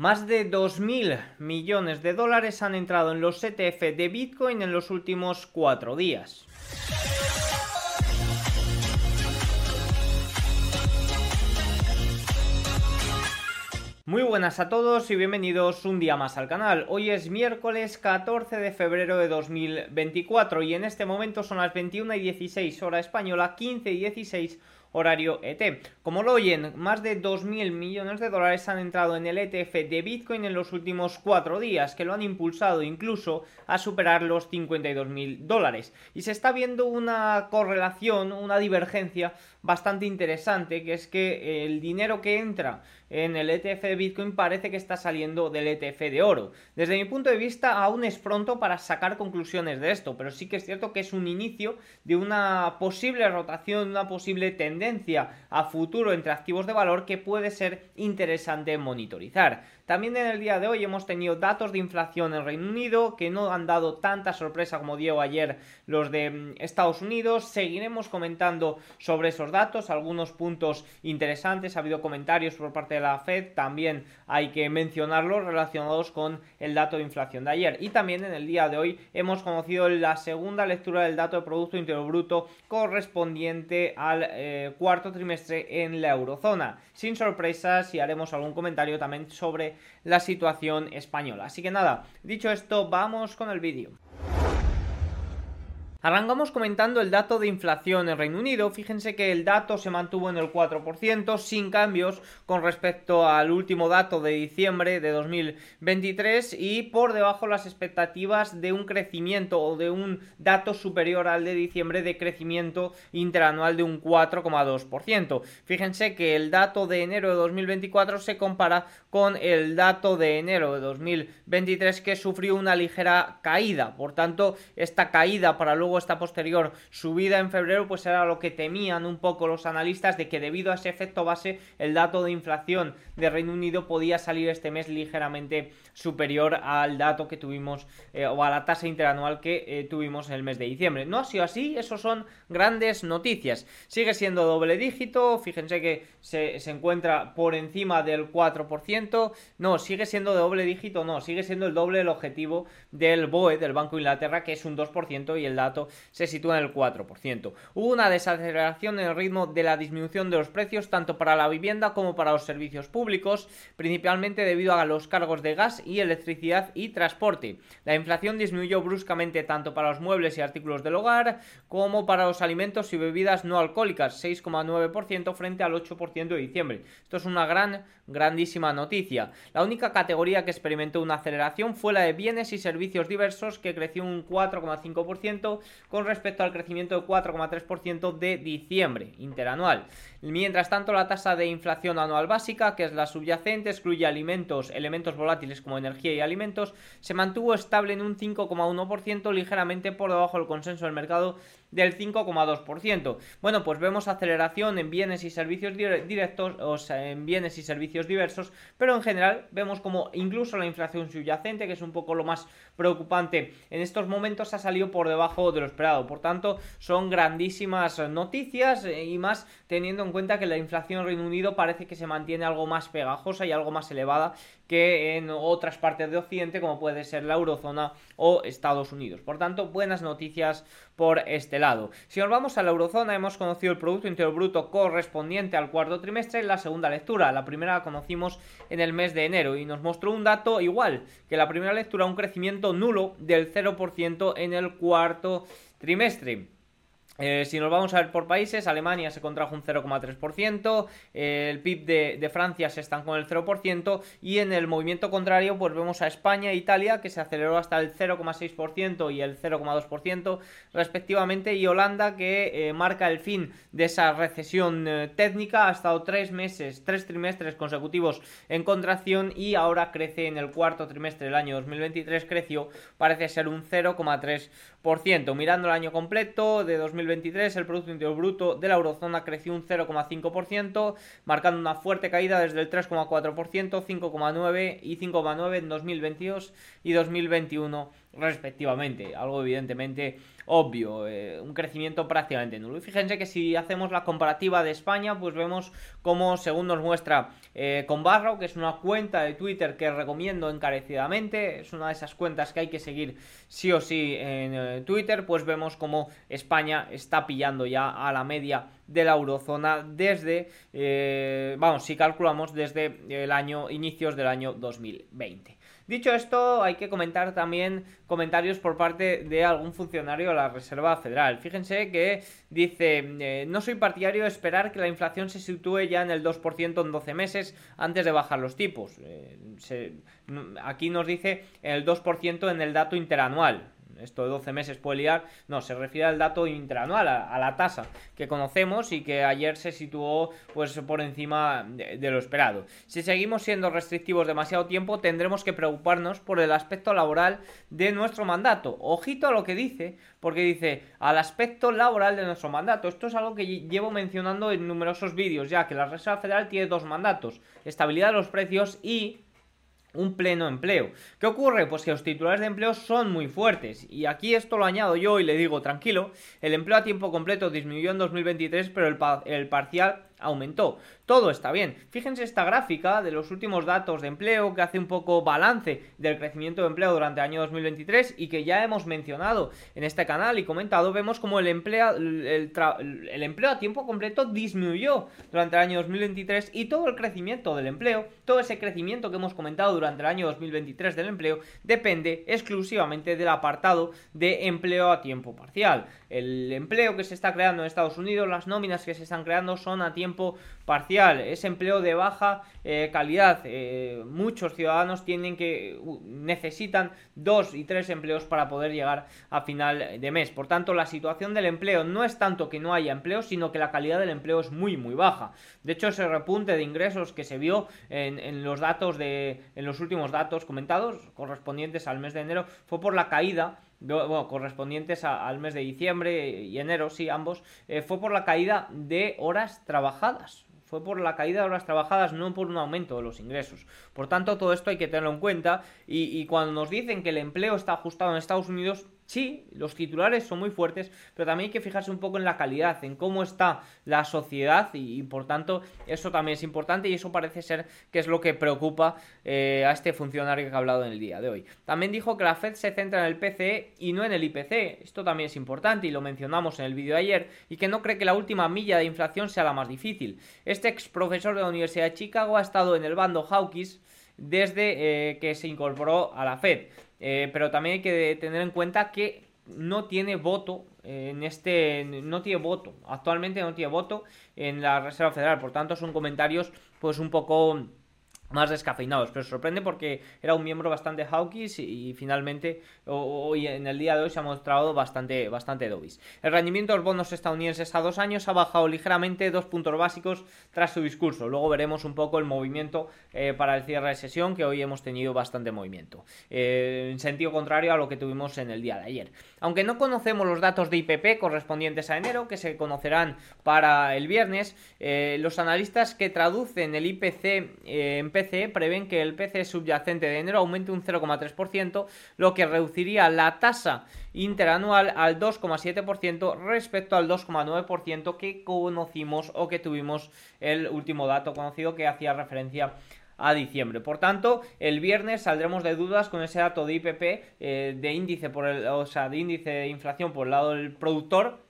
Más de 2.000 millones de dólares han entrado en los ETF de Bitcoin en los últimos cuatro días. Muy buenas a todos y bienvenidos un día más al canal. Hoy es miércoles 14 de febrero de 2024 y en este momento son las 21 y 16 hora española, 15 y 16 horario ET. Como lo oyen, más de 2.000 millones de dólares han entrado en el ETF de Bitcoin en los últimos cuatro días, que lo han impulsado incluso a superar los 52.000 dólares. Y se está viendo una correlación, una divergencia bastante interesante, que es que el dinero que entra en el ETF de Bitcoin parece que está saliendo del ETF de oro. Desde mi punto de vista aún es pronto para sacar conclusiones de esto, pero sí que es cierto que es un inicio de una posible rotación, una posible tendencia a futuro entre activos de valor que puede ser interesante monitorizar. También en el día de hoy hemos tenido datos de inflación en Reino Unido que no han dado tanta sorpresa como dio ayer los de mm, Estados Unidos. Seguiremos comentando sobre esos datos, algunos puntos interesantes. Ha habido comentarios por parte de la Fed, también hay que mencionarlos relacionados con el dato de inflación de ayer. Y también en el día de hoy hemos conocido la segunda lectura del dato de Producto Interior Bruto correspondiente al eh, cuarto trimestre en la eurozona. Sin sorpresas y haremos algún comentario también sobre la situación española. Así que nada, dicho esto, vamos con el vídeo. Arrancamos comentando el dato de inflación en Reino Unido. Fíjense que el dato se mantuvo en el 4%, sin cambios con respecto al último dato de diciembre de 2023 y por debajo las expectativas de un crecimiento o de un dato superior al de diciembre de crecimiento interanual de un 4,2%. Fíjense que el dato de enero de 2024 se compara con el dato de enero de 2023 que sufrió una ligera caída. Por tanto, esta caída para luego esta posterior subida en febrero, pues era lo que temían un poco los analistas de que debido a ese efecto base el dato de inflación de Reino Unido podía salir este mes ligeramente superior al dato que tuvimos eh, o a la tasa interanual que eh, tuvimos en el mes de diciembre. No ha sido así, eso son grandes noticias. Sigue siendo doble dígito, fíjense que se, se encuentra por encima del 4%. No, sigue siendo de doble dígito, no, sigue siendo el doble del objetivo del BOE, del Banco de Inglaterra, que es un 2% y el dato se sitúa en el 4%. Hubo una desaceleración en el ritmo de la disminución de los precios tanto para la vivienda como para los servicios públicos, principalmente debido a los cargos de gas y electricidad y transporte. La inflación disminuyó bruscamente tanto para los muebles y artículos del hogar como para los alimentos y bebidas no alcohólicas, 6,9% frente al 8% de diciembre. Esto es una gran, grandísima noticia. La única categoría que experimentó una aceleración fue la de bienes y servicios diversos, que creció un 4,5% con respecto al crecimiento de 4,3% de diciembre interanual. Mientras tanto, la tasa de inflación anual básica, que es la subyacente, excluye alimentos, elementos volátiles como energía y alimentos, se mantuvo estable en un 5,1%, ligeramente por debajo del consenso del mercado del 5,2%. Bueno, pues vemos aceleración en bienes y servicios directos, o sea, en bienes y servicios diversos, pero en general vemos como incluso la inflación subyacente, que es un poco lo más preocupante en estos momentos, ha salido por debajo de lo esperado. Por tanto, son grandísimas noticias eh, y más teniendo en cuenta que la inflación en Reino Unido parece que se mantiene algo más pegajosa y algo más elevada que en otras partes de Occidente, como puede ser la eurozona o Estados Unidos. Por tanto, buenas noticias por este lado. Si nos vamos a la eurozona, hemos conocido el Producto Interior Bruto correspondiente al cuarto trimestre en la segunda lectura. La primera la conocimos en el mes de enero y nos mostró un dato igual que la primera lectura, un crecimiento nulo del 0% en el cuarto trimestre. Eh, si nos vamos a ver por países, Alemania se contrajo un 0,3%, el PIB de, Francia se estancó en el 0% y en el movimiento contrario pues vemos a España e Italia que se aceleró hasta el 0,6% y el 0,2% respectivamente y Holanda que eh, marca el fin de esa recesión eh, técnica, ha estado tres meses, tres trimestres consecutivos en contracción y ahora crece en el cuarto trimestre del año 2023, creció, parece ser un 0,3%. Mirando el año completo de 2023, 2023 el Producto Interior Bruto de la eurozona creció un 0,5%, marcando una fuerte caída desde el 3,4%, 5,9% y 5,9% en 2022 y 2021 respectivamente. Algo evidentemente obvio, eh, un crecimiento prácticamente nulo. Y fíjense que si hacemos la comparativa de España, pues vemos como según nos muestra eh, Conbarro, que es una cuenta de Twitter que recomiendo encarecidamente, es una de esas cuentas que hay que seguir sí o sí en eh, Twitter, pues vemos como España está pillando ya a la media de la eurozona desde, vamos, si calculamos desde el año, inicios del año 2020. Dicho esto, hay que comentar también comentarios por parte de algún funcionario de la Reserva Federal. Fíjense que dice, eh, no soy partidario de esperar que la inflación se sitúe ya en el 2% en 12 meses antes de bajar los tipos. Eh, aquí nos dice el 2% en el dato interanual esto de 12 meses puede liar, no, se refiere al dato interanual, a, la tasa que conocemos y que ayer se situó pues por encima de, de, lo esperado. Si seguimos siendo restrictivos demasiado tiempo, tendremos que preocuparnos por el aspecto laboral de nuestro mandato. Ojito a lo que dice, porque dice al aspecto laboral de nuestro mandato. Esto es algo que llevo mencionando en numerosos vídeos, ya que la Reserva Federal tiene dos mandatos, estabilidad de los precios y un pleno empleo. ¿Qué ocurre? Pues que los titulares de empleo son muy fuertes. Y aquí esto lo añado yo y le digo, tranquilo, el empleo a tiempo completo disminuyó en 2023, pero el, el parcial aumentó. Todo está bien. Fíjense esta gráfica de los últimos datos de empleo que hace un poco balance del crecimiento de empleo durante el año 2023 y que ya hemos mencionado en este canal y comentado. Vemos como el, empleo, el, empleo a tiempo completo disminuyó durante el año 2023 y todo el crecimiento del empleo, todo ese crecimiento que hemos comentado durante el año 2023 del empleo depende exclusivamente del apartado de empleo a tiempo parcial. El empleo que se está creando en Estados Unidos, las nóminas que se están creando son a tiempo tiempo parcial, es empleo de baja eh, calidad. Eh, muchos ciudadanos tienen que necesitan dos y tres empleos para poder llegar a final de mes. Por tanto, la situación del empleo no es tanto que no haya empleo, sino que la calidad del empleo es muy muy baja. De hecho, ese repunte de ingresos que se vio en, los datos de en los últimos datos comentados correspondientes al mes de enero fue por la caída bueno, correspondientes al mes de diciembre y enero, sí, ambos, eh, fue por la caída de horas trabajadas fue por la caída de horas trabajadas, no por un aumento de los ingresos. Por tanto, todo esto hay que tenerlo en cuenta y, cuando nos dicen que el empleo está ajustado en Estados Unidos, Sí, los titulares son muy fuertes, pero también hay que fijarse un poco en la calidad, en cómo está la sociedad y, por tanto eso también es importante y eso parece ser que es lo que preocupa eh, a este funcionario que ha hablado en el día de hoy. También dijo que la Fed se centra en el PCE y no en el IPC, esto también es importante y lo mencionamos en el vídeo de ayer, y que no cree que la última milla de inflación sea la más difícil. Este ex profesor de la Universidad de Chicago ha estado en el bando Hawkins desde eh, que se incorporó a la Fed. Eh, pero también hay que tener en cuenta que no tiene voto en este no tiene voto actualmente no tiene voto en la Reserva Federal. Por tanto son comentarios pues un poco más descafeinados, pero sorprende porque era un miembro bastante hawkish y, finalmente hoy en el día de hoy se ha mostrado bastante, bastante dobis. El rendimiento de los bonos estadounidenses a dos años ha bajado ligeramente dos puntos básicos tras su discurso. Luego veremos un poco el movimiento eh, para el cierre de sesión que hoy hemos tenido bastante movimiento. Eh, en sentido contrario a lo que tuvimos en el día de ayer. Aunque no conocemos los datos de IPP correspondientes a enero, que se conocerán para el viernes, eh, los analistas que traducen el IPC en Prevén que el PCE subyacente de enero aumente un 0,3%, lo que reduciría la tasa interanual al 2,7% respecto al 2,9% que conocimos o que tuvimos el último dato conocido que hacía referencia a diciembre. Por tanto, el viernes saldremos de dudas con ese dato de IPP eh, de índice por el, o sea, de índice de inflación por el lado del productor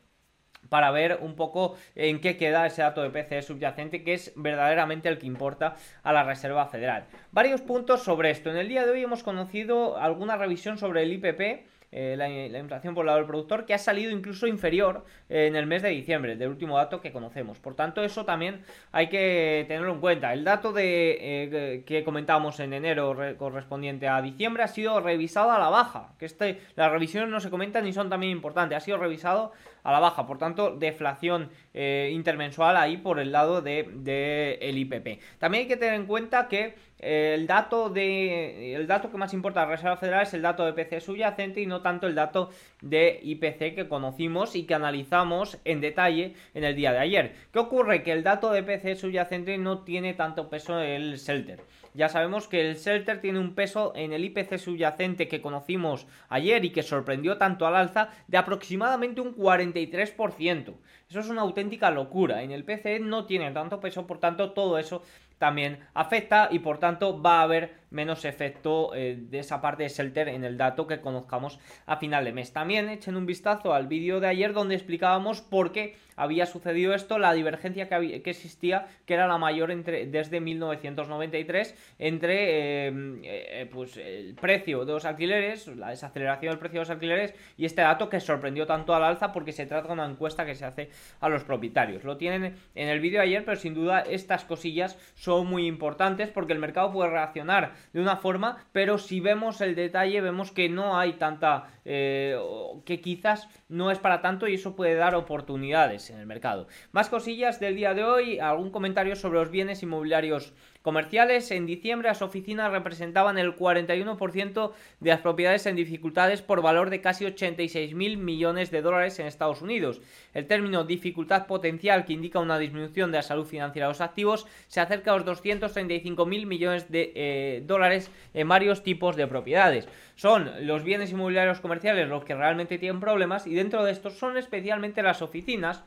para ver un poco en qué queda ese dato de PCE subyacente, que es verdaderamente el que importa a la Reserva Federal. Varios puntos sobre esto. En el día de hoy hemos conocido alguna revisión sobre el IPP eh, la, inflación por el lado del productor, que ha salido incluso inferior eh, en el mes de diciembre, del último dato que conocemos. Por tanto, eso también hay que tenerlo en cuenta. El dato de, eh, que comentábamos en enero correspondiente a diciembre ha sido revisado a la baja, que este, las revisiones no se comentan ni son también importantes, ha sido revisado a la baja, por tanto, deflación intermensual ahí por el lado del de, el IPP. También hay que tener en cuenta que el dato de el dato que más importa a la Reserva Federal es el dato de PC subyacente y no tanto el dato de IPC que conocimos y que analizamos en detalle en el día de ayer. ¿Qué ocurre? Que el dato de PC subyacente no tiene tanto peso en el shelter ya sabemos que el shelter tiene un peso en el IPC subyacente que conocimos ayer y que sorprendió tanto al alza de aproximadamente un 43%. Eso es una auténtica locura. En el PCE no tiene tanto peso, por tanto todo eso también afecta y por tanto va a haber menos efecto eh, de esa parte de Shelter en el dato que conozcamos a final de mes. También echen un vistazo al vídeo de ayer donde explicábamos por qué había sucedido esto, la divergencia que, existía, que era la mayor entre, desde 1993 entre eh, eh, pues el precio de los alquileres, la desaceleración del precio de los alquileres y este dato que sorprendió tanto al alza porque se trata de una encuesta que se hace a los propietarios. Lo tienen en el vídeo de ayer, pero sin duda estas cosillas son muy importantes porque el mercado puede reaccionar de una forma, pero si vemos el detalle vemos que no hay tanta, eh, que quizás no es para tanto y eso puede dar oportunidades en el mercado. Más cosillas del día de hoy, algún comentario sobre los bienes inmobiliarios comerciales. En diciembre las oficinas representaban el 41% de las propiedades en dificultades por valor de casi 86 mil millones de dólares en Estados Unidos. El término dificultad potencial, que indica una disminución de la salud financiera de los activos, se acerca a los 235 mil millones de eh, dólares en varios tipos de propiedades. Son los bienes inmobiliarios comerciales los que realmente tienen problemas y dentro de estos son especialmente las oficinas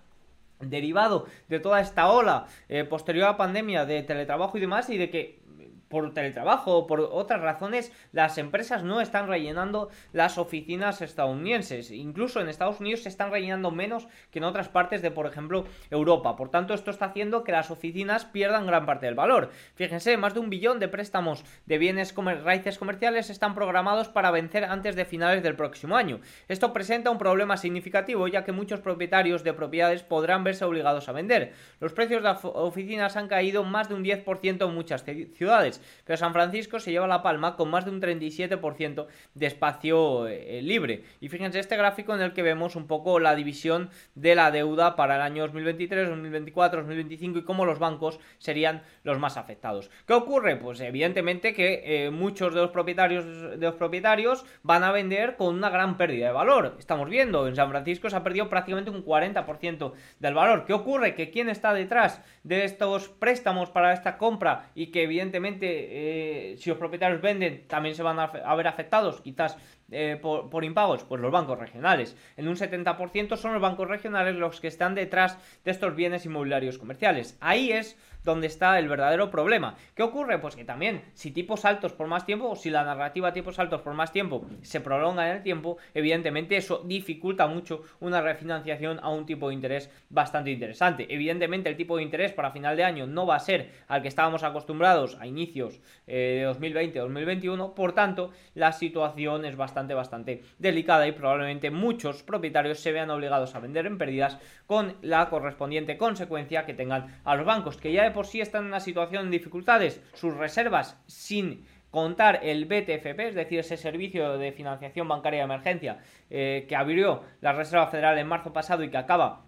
derivado de toda esta ola eh, posterior a la pandemia de teletrabajo y demás y de que por teletrabajo o por otras razones, las empresas no están rellenando las oficinas estadounidenses. Incluso en Estados Unidos se están rellenando menos que en otras partes de, por ejemplo, Europa. Por tanto, esto está haciendo que las oficinas pierdan gran parte del valor. Fíjense, más de un billón de préstamos de bienes raíces comerciales están programados para vencer antes de finales del próximo año. Esto presenta un problema significativo ya que muchos propietarios de propiedades podrán verse obligados a vender. Los precios de las oficinas han caído más de un 10% en muchas ciudades pero San Francisco se lleva la palma con más de un 37% de espacio eh, libre. Y fíjense este gráfico en el que vemos un poco la división de la deuda para el año 2023, 2024, 2025 y cómo los bancos serían los más afectados. ¿Qué ocurre? Pues evidentemente que eh, muchos de los propietarios de los propietarios van a vender con una gran pérdida de valor. Estamos viendo, en San Francisco se ha perdido prácticamente un 40% del valor. ¿Qué ocurre? Que quién está detrás de estos préstamos para esta compra y que evidentemente eh, si los propietarios venden, también se van a, ver afectados, quizás eh, por, impagos? Pues los bancos regionales. En un 70% son los bancos regionales los que están detrás de estos bienes inmobiliarios comerciales. Ahí es donde está el verdadero problema. ¿Qué ocurre? Pues que también si tipos altos por más tiempo, o si la narrativa tipos altos por más tiempo se prolonga en el tiempo, evidentemente eso dificulta mucho una refinanciación a un tipo de interés bastante interesante. Evidentemente el tipo de interés para final de año no va a ser al que estábamos acostumbrados a inicios eh, de 2020-2021, por tanto la situación es bastante, bastante delicada y probablemente muchos propietarios se vean obligados a vender en pérdidas con la correspondiente consecuencia que tengan a los bancos, que ya por sí están en una situación de dificultades, sus reservas sin contar el BTFP, es decir, ese servicio de financiación bancaria de emergencia eh, que abrió la Reserva Federal en marzo pasado y que acaba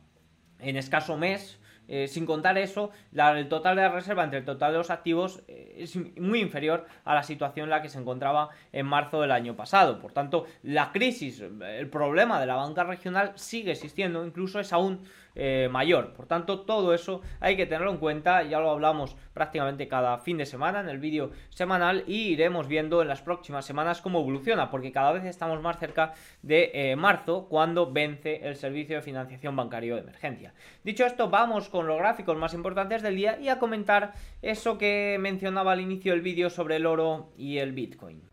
en escaso mes, eh, sin contar eso, el total de la reserva entre el total de los activos eh, es muy inferior a la situación en la que se encontraba en marzo del año pasado. Por tanto, la crisis, el problema de la banca regional sigue existiendo, incluso es aún eh, mayor. Por tanto, todo eso hay que tenerlo en cuenta. Ya lo hablamos prácticamente cada fin de semana en el vídeo semanal y iremos viendo en las próximas semanas cómo evoluciona, porque cada vez estamos más cerca de eh, marzo, cuando vence el servicio de financiación bancario de emergencia. Dicho esto, vamos con los gráficos más importantes del día y a comentar eso que mencionaba al inicio del vídeo sobre el oro y el Bitcoin.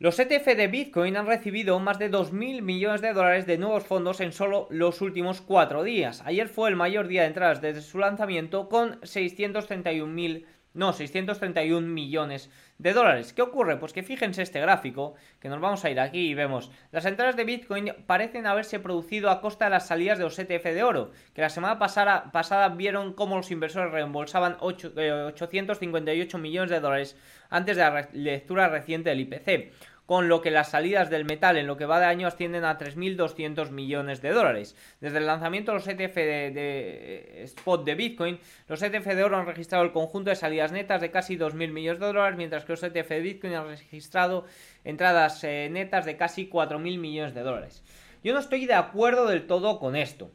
Los ETF de Bitcoin han recibido más de 2.000 millones de dólares de nuevos fondos en solo los últimos cuatro días. Ayer fue el mayor día de entradas desde su lanzamiento con 631.000 no, 631 millones de dólares. ¿Qué ocurre? Pues que fíjense este gráfico, que nos vamos a ir aquí y vemos, las entradas de Bitcoin parecen haberse producido a costa de las salidas de los ETF de oro, que la semana pasada, vieron cómo los inversores reembolsaban 858 millones de dólares antes de la lectura reciente del IPC con lo que las salidas del metal en lo que va de año ascienden a 3.200 millones de dólares. Desde el lanzamiento de los ETF de, de, spot de Bitcoin, los ETF de oro han registrado el conjunto de salidas netas de casi 2.000 millones de dólares, mientras que los ETF de Bitcoin han registrado entradas eh, netas de casi 4.000 millones de dólares. Yo no estoy de acuerdo del todo con esto.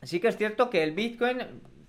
Sí que es cierto que el Bitcoin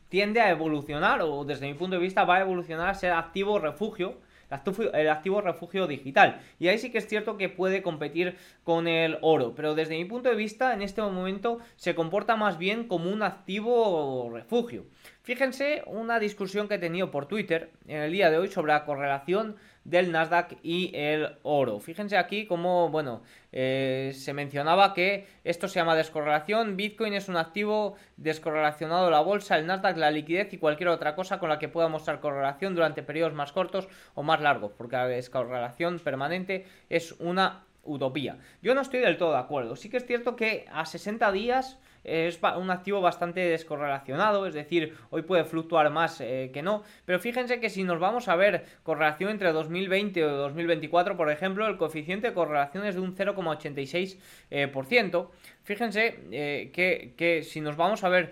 tiende a evolucionar, o desde mi punto de vista va a evolucionar a ser activo refugio el activo refugio digital. Y ahí sí que es cierto que puede competir con el oro, pero desde mi punto de vista en este momento se comporta más bien como un activo refugio. Fíjense una discusión que he tenido por Twitter en el día de hoy sobre la correlación del Nasdaq y el oro. Fíjense aquí como, bueno, eh, se mencionaba que esto se llama descorrelación. Bitcoin es un activo descorrelacionado la bolsa, el Nasdaq, la liquidez y cualquier otra cosa con la que pueda mostrar correlación durante periodos más cortos o más largos, porque la descorrelación permanente es una utopía. Yo no estoy del todo de acuerdo. Sí que es cierto que a 60 días es un activo bastante descorrelacionado, es decir, hoy puede fluctuar más eh, que no, pero fíjense que si nos vamos a ver correlación entre 2020 o 2024, por ejemplo, el coeficiente de correlación es de un 0,86%. Eh, fíjense eh, que, si nos vamos a ver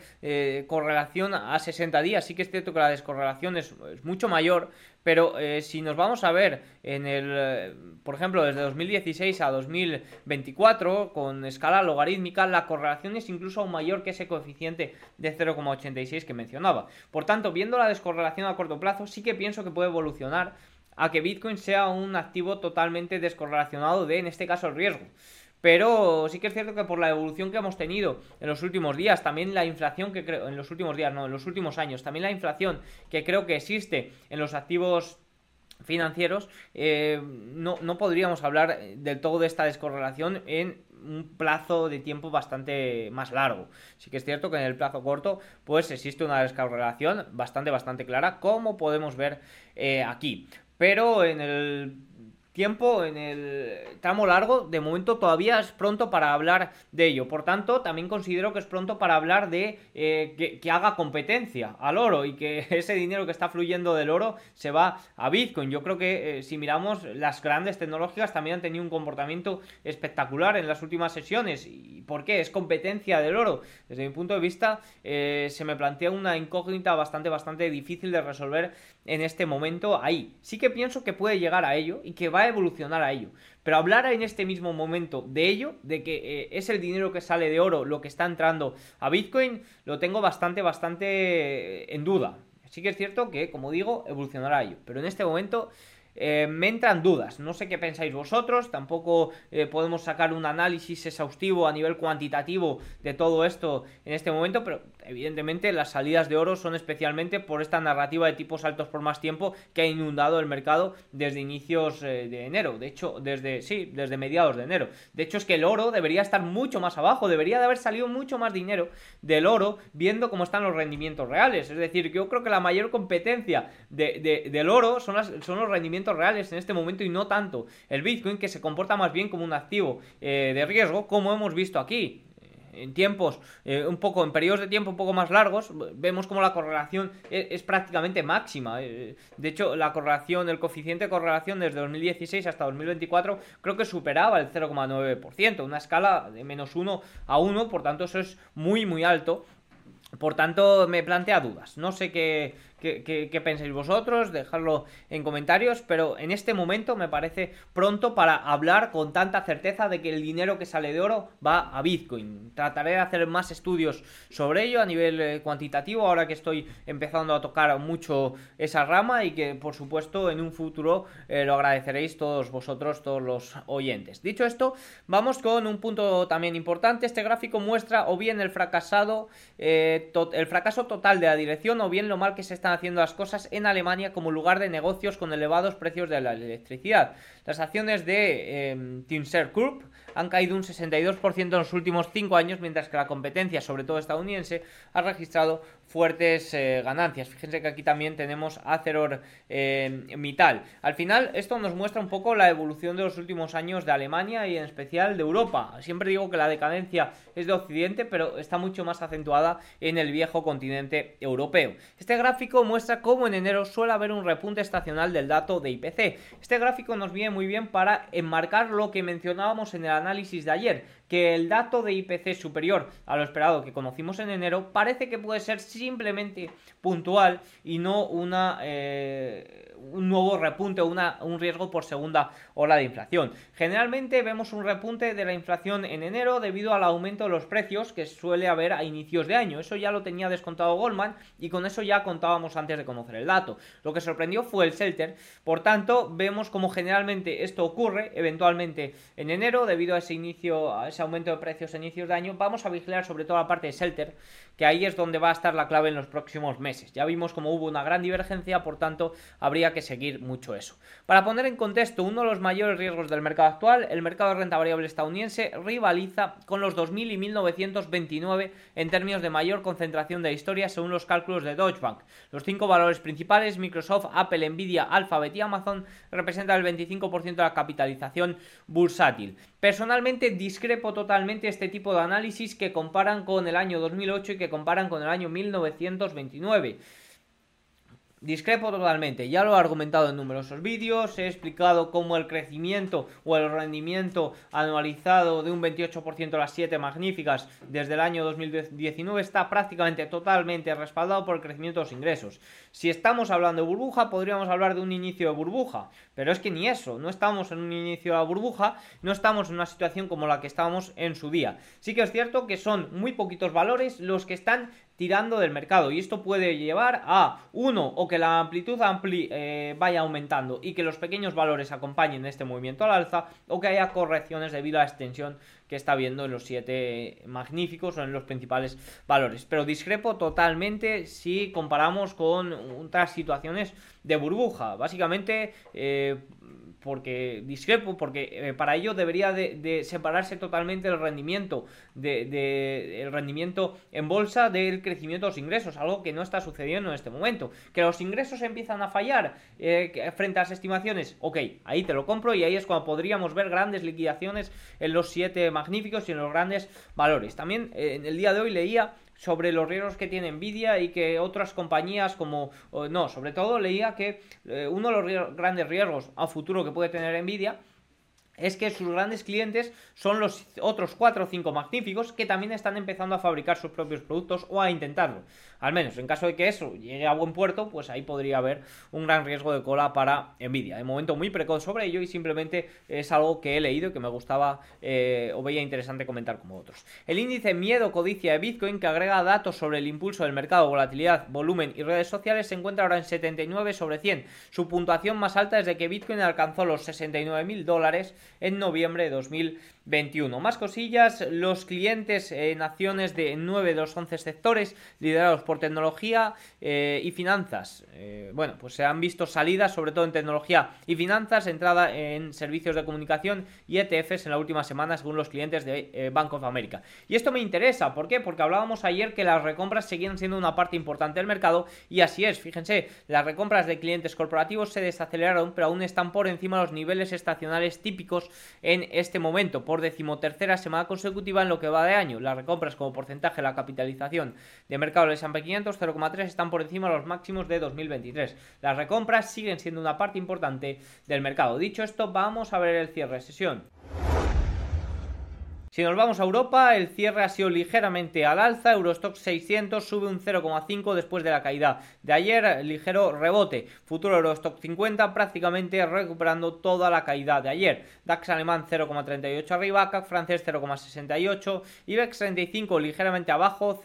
correlación a 60 días, sí que es cierto que la descorrelación es mucho mayor, pero eh, si nos vamos a ver en el, eh, por ejemplo, desde 2016 a 2024, con escala logarítmica, la correlación es incluso aún mayor que ese coeficiente de 0,86 que mencionaba. Por tanto, viendo la descorrelación a corto plazo, sí que pienso que puede evolucionar a que Bitcoin sea un activo totalmente descorrelacionado de, en este caso, el riesgo. Pero sí que es cierto que por la evolución que hemos tenido en los últimos días, también la inflación que creo, en los últimos días, no, en los últimos años, también la inflación que creo que existe en los activos financieros, eh, no, no, podríamos hablar del todo de esta descorrelación en un plazo de tiempo bastante más largo. Sí que es cierto que en el plazo corto, pues existe una descorrelación bastante, bastante clara, como podemos ver eh, aquí. Pero en el tiempo en el tramo largo, de momento todavía es pronto para hablar de ello. Por tanto, también considero que es pronto para hablar de eh, que, haga competencia al oro y que ese dinero que está fluyendo del oro se va a Bitcoin. Yo creo que eh, si miramos las grandes tecnológicas también han tenido un comportamiento espectacular en las últimas sesiones. ¿Y por qué? Es competencia del oro. Desde mi punto de vista, eh, se me plantea una incógnita bastante, bastante difícil de resolver en este momento ahí. Sí que pienso que puede llegar a ello y que va a evolucionar a ello. Pero hablar en este mismo momento de ello, de que eh, es el dinero que sale de oro lo que está entrando a Bitcoin, lo tengo bastante, bastante en duda. Sí que es cierto que, como digo, evolucionará a ello. Pero en este momento eh, me entran dudas, no sé qué pensáis vosotros, tampoco eh, podemos sacar un análisis exhaustivo a nivel cuantitativo de todo esto en este momento, pero evidentemente las salidas de oro son especialmente por esta narrativa de tipos altos por más tiempo que ha inundado el mercado desde inicios eh, de enero, de hecho, desde, sí, desde mediados de enero. De hecho es que el oro debería estar mucho más abajo, debería de haber salido mucho más dinero del oro viendo cómo están los rendimientos reales, es decir, yo creo que la mayor competencia del oro son, los rendimientos reales en este momento y no tanto el Bitcoin que se comporta más bien como un activo eh, de riesgo como hemos visto aquí en tiempos, eh, un poco, en periodos de tiempo un poco más largos, vemos como la correlación es, es prácticamente máxima. de hecho, la correlación, el coeficiente de correlación desde 2016 hasta 2024 creo que superaba el 0,9%, una escala de menos 1 a 1, por tanto eso es muy, muy alto. Por tanto, me plantea dudas. No sé qué, qué, pensáis vosotros, dejadlo en comentarios, pero en este momento me parece pronto para hablar con tanta certeza de que el dinero que sale de oro va a Bitcoin. Trataré de hacer más estudios sobre ello a nivel eh, cuantitativo, ahora que estoy empezando a tocar mucho esa rama y que por supuesto en un futuro eh, lo agradeceréis todos vosotros, todos los oyentes. Dicho esto, vamos con un punto también importante. Este gráfico muestra o bien el fracasado, eh, el fracaso total de la dirección o bien lo mal que se está haciendo las cosas en Alemania como lugar de negocios con elevados precios de la electricidad. Las acciones de eh, Group han caído un 62% en los últimos 5 años, mientras que la competencia, sobre todo estadounidense, ha registrado fuertes eh, ganancias. Fíjense que aquí también tenemos Aceror eh, Mittal. Al final, esto nos muestra un poco la evolución de los últimos años de Alemania y en especial de Europa. Siempre digo que la decadencia es de Occidente, pero está mucho más acentuada en el viejo continente europeo. Este gráfico muestra cómo en enero suele haber un repunte estacional del dato de IPC. Este gráfico nos viene muy bien para enmarcar lo que mencionábamos en el análisis de ayer, que el dato de IPC superior a lo esperado que conocimos en enero parece que puede ser simplemente puntual y no una, eh, un nuevo repunte o un riesgo por segunda ola de inflación. Generalmente vemos un repunte de la inflación en enero debido al aumento de los precios que suele haber a inicios de año. Eso ya lo tenía descontado Goldman y con eso ya contábamos antes de conocer el dato. Lo que sorprendió fue el Shelter. Por tanto, vemos como generalmente esto ocurre eventualmente en enero debido a ese inicio, a ese aumento de precios a inicios de año. Vamos a vigilar sobre todo la parte de Shelter, que ahí es donde va a estar la clave en los próximos meses. Ya vimos como hubo una gran divergencia, por tanto, habría que seguir mucho eso. Para poner en contexto uno de los mayores riesgos del mercado actual, el mercado de renta variable estadounidense rivaliza con los 2000 y 1929 en términos de mayor concentración de historia según los cálculos de Deutsche Bank. Los cinco valores principales, Microsoft, Apple, Nvidia, Alphabet y Amazon, representan el 25% de la capitalización bursátil. Personalmente discrepo totalmente este tipo de análisis que comparan con el año 2008 y que comparan con el año 1929. Discrepo totalmente, ya lo he argumentado en numerosos vídeos, he explicado cómo el crecimiento o el rendimiento anualizado de un 28% de las 7 magníficas desde el año 2019 está prácticamente totalmente respaldado por el crecimiento de los ingresos. Si estamos hablando de burbuja, podríamos hablar de un inicio de burbuja, pero es que ni eso, no estamos en un inicio de la burbuja, no estamos en una situación como la que estábamos en su día. Sí que es cierto que son muy poquitos valores los que están tirando del mercado. Y esto puede llevar a uno o que la amplitud ampli eh, vaya aumentando y que los pequeños valores acompañen este movimiento al alza o que haya correcciones debido a la extensión que está viendo en los siete magníficos o en los principales valores. Pero discrepo totalmente si comparamos con otras situaciones de burbuja. Básicamente eh, porque discrepo, porque eh, para ello debería de, separarse totalmente el rendimiento de, el rendimiento en bolsa del crecimiento de los ingresos, algo que no está sucediendo en este momento. Que los ingresos empiezan a fallar eh, frente a las estimaciones, ok, ahí te lo compro y ahí es cuando podríamos ver grandes liquidaciones en los siete magníficos y en los grandes valores. También eh, en el día de hoy leía sobre los riesgos que tiene Nvidia y que otras compañías como... No, sobre todo leía que eh, uno de los grandes riesgos a futuro que puede tener Nvidia es que sus grandes clientes son los otros 4 o 5 magníficos que también están empezando a fabricar sus propios productos o a intentarlo. Al menos en caso de que eso llegue a buen puerto, pues ahí podría haber un gran riesgo de cola para Nvidia. De momento muy precoz sobre ello y simplemente es algo que he leído y que me gustaba eh, o veía interesante comentar como otros. El índice miedo codicia de Bitcoin que agrega datos sobre el impulso del mercado, volatilidad, volumen y redes sociales se encuentra ahora en 79 sobre 100. Su puntuación más alta desde que Bitcoin alcanzó los 69 mil dólares en noviembre de 2021. Más cosillas, los clientes en acciones de 9 de los 11 sectores liderados por tecnología eh, y finanzas. Eh, bueno, pues se han visto salidas sobre todo en tecnología y finanzas, entrada en servicios de comunicación y ETFs en la última semana según los clientes de eh, Bank of America. Y esto me interesa, ¿por qué? Porque hablábamos ayer que las recompras seguían siendo una parte importante del mercado y así es, fíjense, las recompras de clientes corporativos se desaceleraron pero aún están por encima de los niveles estacionales típicos en este momento, por decimotercera semana consecutiva en lo que va de año. Las recompras como porcentaje de la capitalización de mercado del S&P 500, 0,3, están por encima de los máximos de 2023. Las recompras siguen siendo una parte importante del mercado. Dicho esto, vamos a ver el cierre de sesión. Si nos vamos a Europa, el cierre ha sido ligeramente al alza, Eurostock 600 sube un 0,5 después de la caída de ayer, ligero rebote, futuro Eurostock 50 prácticamente recuperando toda la caída de ayer, DAX alemán 0,38 arriba, CAC francés 0,68, IBEX 35 ligeramente abajo,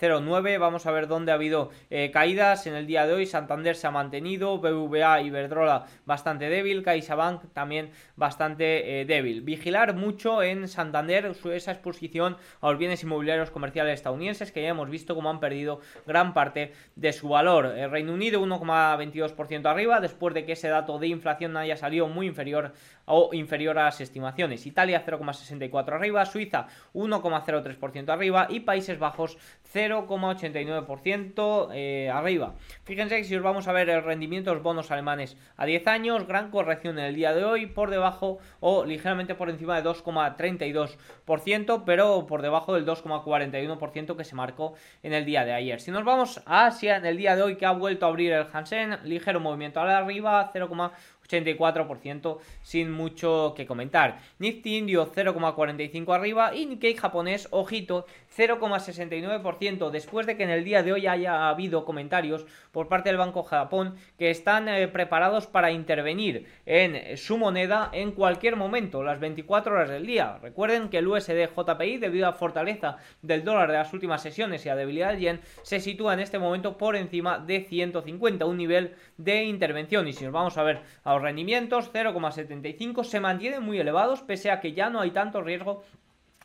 0,09, vamos a ver dónde ha habido eh, caídas en el día de hoy, Santander se ha mantenido, BBVA y Iberdrola bastante débil, CaixaBank también bastante eh, débil. Vigilar mucho en Santander esa exposición a los bienes inmobiliarios comerciales estadounidenses que ya hemos visto cómo han perdido gran parte de su valor. El Reino Unido 1,22% arriba después de que ese dato de inflación haya salido muy inferior o inferior a las estimaciones. Italia 0,64 arriba, Suiza 1,03% arriba y Países Bajos 0,89% eh, arriba. Fíjense que si os vamos a ver el rendimiento de los bonos alemanes a 10 años, gran corrección en el día de hoy, por debajo o ligeramente por encima de 2,32%, pero por debajo del 2,41% que se marcó en el día de ayer. Si nos vamos a Asia, en el día de hoy que ha vuelto a abrir el Hansen, ligero movimiento a la arriba, 0,89%. 84% sin mucho que comentar. Nifty indio 0,45 arriba y Nikkei japonés, ojito, 0,69% después de que en el día de hoy haya habido comentarios por parte del Banco Japón que están eh, preparados para intervenir en su moneda en cualquier momento, las 24 horas del día. Recuerden que el USD JPI, debido a fortaleza del dólar de las últimas sesiones y a debilidad del yen, se sitúa en este momento por encima de 150, un nivel de intervención. Y si nos vamos a ver a rendimientos, 0,75 se mantienen muy elevados, pese a que ya no hay tanto riesgo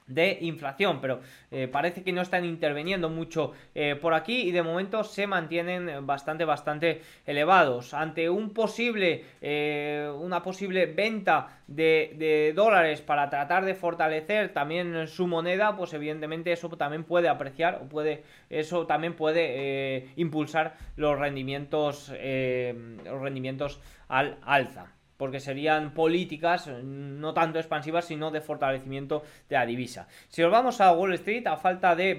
de inflación, pero eh, parece que no están interviniendo mucho eh, por aquí y de momento se mantienen bastante, bastante elevados. Ante un posible, eh, una posible venta de, dólares para tratar de fortalecer también su moneda, pues evidentemente eso también puede apreciar o puede, eso también puede impulsar los rendimientos, los rendimientos al alza porque serían políticas no tanto expansivas, sino de fortalecimiento de la divisa. Si nos vamos a Wall Street, a falta de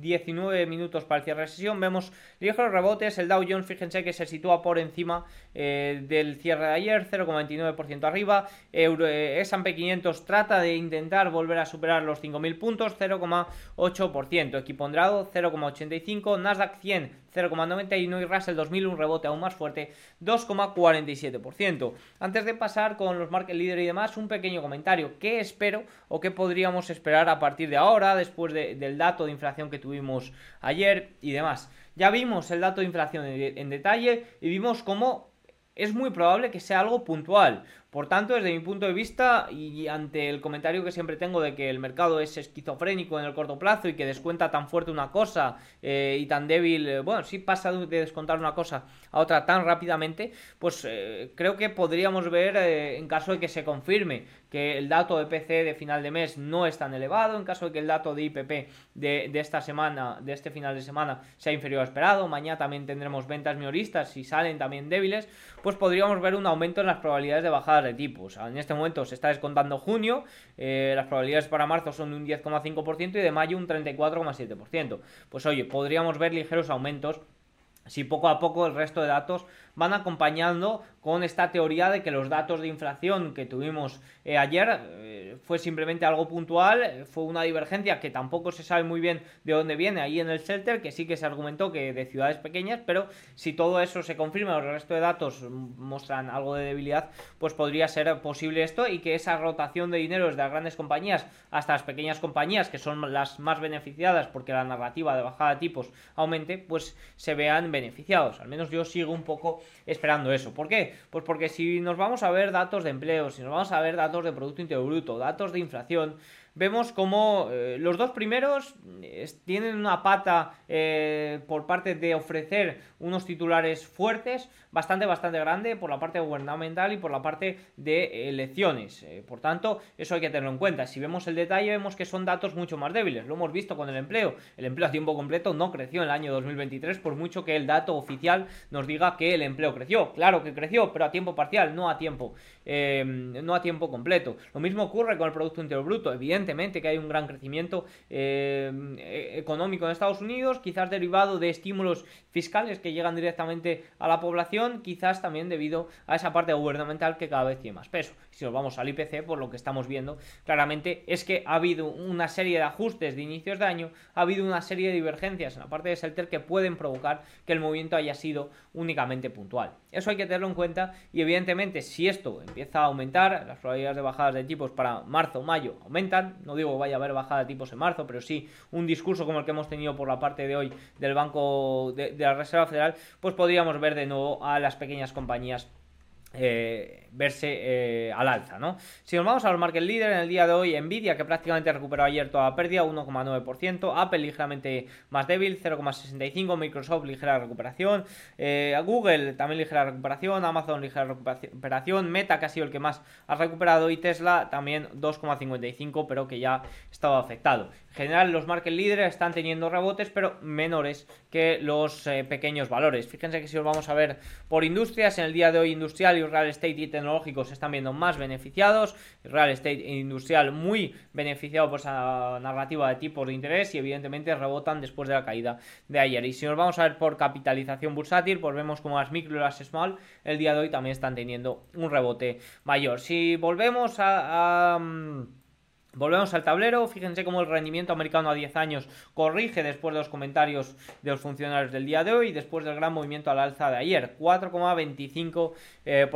19 minutos para el cierre de sesión, vemos ligeros rebotes. El Dow Jones, fíjense que se sitúa por encima eh, del cierre de ayer, 0,29% arriba. Euro, eh, S&P 500 trata de intentar volver a superar los 5.000 puntos, 0,8%. Equipondrado, 0,85%. Nasdaq 100, 0,91 y Russell 2000 un rebote aún más fuerte 2,47%. Antes de pasar con los market leader y demás, un pequeño comentario. ¿Qué espero o qué podríamos esperar a partir de ahora después del dato de inflación que tuvimos ayer y demás? Ya vimos el dato de inflación en, detalle y vimos cómo es muy probable que sea algo puntual. Por tanto, desde mi punto de vista y ante el comentario que siempre tengo de que el mercado es esquizofrénico en el corto plazo y que descuenta tan fuerte una cosa eh, y tan débil, eh, bueno, sí pasa de descontar una cosa a otra tan rápidamente, pues eh, creo que podríamos ver en caso de que se confirme que el dato de PC de final de mes no es tan elevado, en caso de que el dato de IPP de, esta semana, de este final de semana, sea inferior a esperado, mañana también tendremos ventas minoristas si salen también débiles, pues podríamos ver un aumento en las probabilidades de bajada de tipos. En este momento se está descontando junio, eh, las probabilidades para marzo son de un 10,5% y de mayo un 34,7%. Pues oye, podríamos ver ligeros aumentos si poco a poco el resto de datos van acompañando con esta teoría de que los datos de inflación que tuvimos eh, ayer eh, fue simplemente algo puntual, fue una divergencia que tampoco se sabe muy bien de dónde viene ahí en el shelter, que sí que se argumentó que de ciudades pequeñas, pero si todo eso se confirma, el resto de datos muestran algo de debilidad, pues podría ser posible esto y que esa rotación de dinero desde las grandes compañías hasta las pequeñas compañías, que son las más beneficiadas porque la narrativa de bajada de tipos aumente, pues se vean beneficiados. Al menos yo sigo un poco esperando eso. ¿Por qué? Pues porque si nos vamos a ver datos de empleo, si nos vamos a ver datos de Producto Interior Bruto, datos de inflación, vemos como eh, los dos primeros eh, tienen una pata eh, por parte de ofrecer unos titulares fuertes, bastante, bastante grande por la parte gubernamental y por la parte de elecciones. por tanto, eso hay que tenerlo en cuenta. Si vemos el detalle, vemos que son datos mucho más débiles. Lo hemos visto con el empleo. El empleo a tiempo completo no creció en el año 2023, por mucho que el dato oficial nos diga que el empleo creció. Claro que creció, pero a tiempo parcial, no a tiempo, no a tiempo completo. Lo mismo ocurre con el Producto Interior Bruto. Evidentemente, que hay un gran crecimiento eh, e-, económico en Estados Unidos, quizás derivado de estímulos fiscales que llegan directamente a la población, quizás también debido a esa parte gubernamental que cada vez tiene más peso. Si nos vamos al IPC, por lo que estamos viendo claramente es que ha habido una serie de ajustes de inicios de año, ha habido una serie de divergencias en la parte de Selter que pueden provocar que el movimiento haya sido únicamente puntual. Eso hay que tenerlo en cuenta y evidentemente si esto empieza a aumentar, las probabilidades de bajadas de tipos para marzo o mayo aumentan, no digo que vaya a haber bajada de tipos en marzo, pero sí un discurso como el que hemos tenido por la parte de hoy del Banco de, la Reserva Federal, pues podríamos ver de nuevo a las pequeñas compañías eh, verse eh, al alza, ¿no? Si nos vamos a los market leader en el día de hoy, Nvidia que prácticamente recuperó ayer toda la pérdida, 1,9%, Apple ligeramente más débil, 0,65%, Microsoft ligera recuperación, eh, Google también ligera recuperación, Amazon ligera recuperación, Meta que ha sido el que más ha recuperado y Tesla también 2,55% pero que ya estaba afectado. En general los market leaders están teniendo rebotes pero menores que los pequeños valores. Fíjense que si os vamos a ver por industrias, en el día de hoy industrial y real estate y tecnológicos están viendo más beneficiados, real estate e industrial muy beneficiado por esa narrativa de tipos de interés y evidentemente rebotan después de la caída de ayer. Y si nos vamos a ver por capitalización bursátil, pues vemos como las micro y las small el día de hoy también están teniendo un rebote mayor. Si volvemos a mm, Volvemos al tablero, fíjense cómo el rendimiento americano a 10 años corrige después de los comentarios de los funcionarios del día de hoy, después del gran movimiento al alza de ayer, 4,25% eh,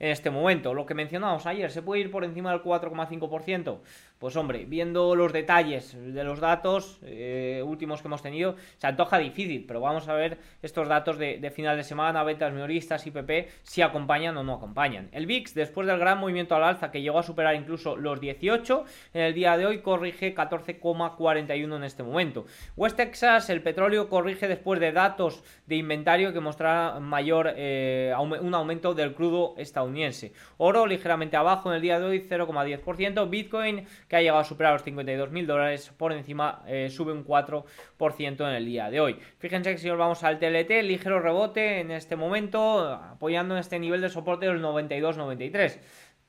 en este momento. Lo que mencionamos ayer, ¿se puede ir por encima del 4,5%? Pues hombre, viendo los detalles de los datos eh, últimos que hemos tenido, se antoja difícil, pero vamos a ver estos datos de, final de semana, ventas minoristas, IPP, si acompañan o no acompañan. El VIX, después del gran movimiento al alza que llegó a superar incluso los 18, en el día de hoy corrige 14,41 en este momento. West Texas, el petróleo corrige después de datos de inventario que mostrará mayor eh, un aumento del crudo estadounidense. Oro ligeramente abajo en el día de hoy, 0,10%. Bitcoin que ha llegado a superar los 52 mil dólares, por encima eh, sube un 4% en el día de hoy. Fíjense que si nos vamos al TLT, ligero rebote en este momento, apoyando en este nivel de soporte del 92-93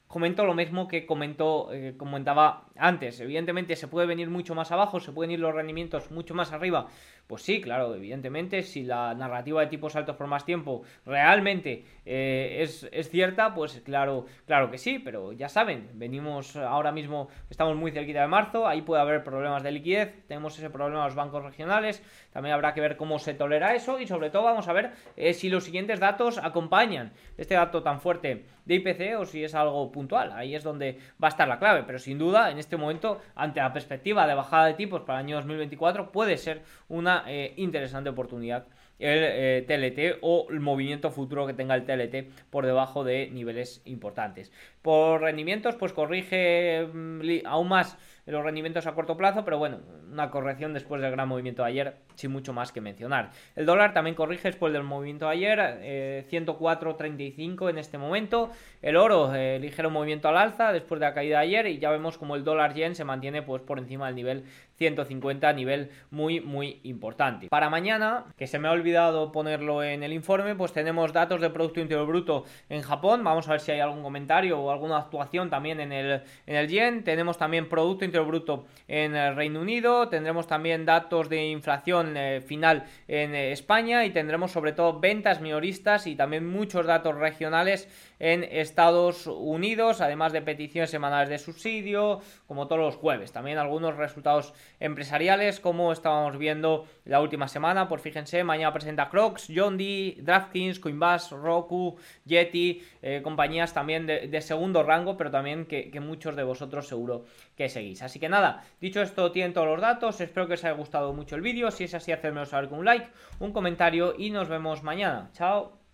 comento lo mismo que comentó, eh, comentaba antes. Evidentemente se puede venir mucho más abajo, se pueden ir los rendimientos mucho más arriba. Pues sí, claro, evidentemente, si la narrativa de tipos altos por más tiempo realmente eh, es, es, cierta, pues claro, claro que sí, pero ya saben, venimos ahora mismo, estamos muy cerquita de marzo, ahí puede haber problemas de liquidez, tenemos ese problema en los bancos regionales, también habrá que ver cómo se tolera eso y sobre todo vamos a ver eh, si los siguientes datos acompañan este dato tan fuerte de IPC o si es algo puntual, ahí es donde va a estar la clave, pero sin duda en este momento, ante la perspectiva de bajada de tipos para el año 2024, puede ser una eh, interesante oportunidad el TLT eh, o el movimiento futuro que tenga el TLT por debajo de niveles importantes. Por rendimientos, pues corrige mm, aún más los rendimientos a corto plazo, pero bueno, una corrección después del gran movimiento de ayer, sin mucho más que mencionar. El dólar también corrige después del movimiento de ayer, 104.35 eh, en este momento. El oro, eh, ligero movimiento al alza después de la caída de ayer y ya vemos como el dólar yen se mantiene pues por encima del nivel 150, nivel muy muy importante. Para mañana, que se me ha olvidado ponerlo en el informe, pues tenemos datos de Producto Interior Bruto en Japón, vamos a ver si hay algún comentario o alguna actuación también en el, en el yen, tenemos también Producto Interior Bruto en el Reino Unido, tendremos también datos de inflación eh, final en eh, España y tendremos sobre todo ventas minoristas y también muchos datos regionales en Estados Unidos, además de peticiones semanales de subsidio, como todos los jueves. También algunos resultados empresariales, como estábamos viendo la última semana. Pues fíjense, mañana presenta Crocs, John DraftKings, Coinbase, Roku, Yeti, eh, compañías también de, segundo rango, pero también que, que, muchos de vosotros seguro que seguís. Así que nada, dicho esto, tienen todos los datos. Espero que os haya gustado mucho el vídeo. Si es así, hacedmelo saber con un like, un comentario y nos vemos mañana. Chao.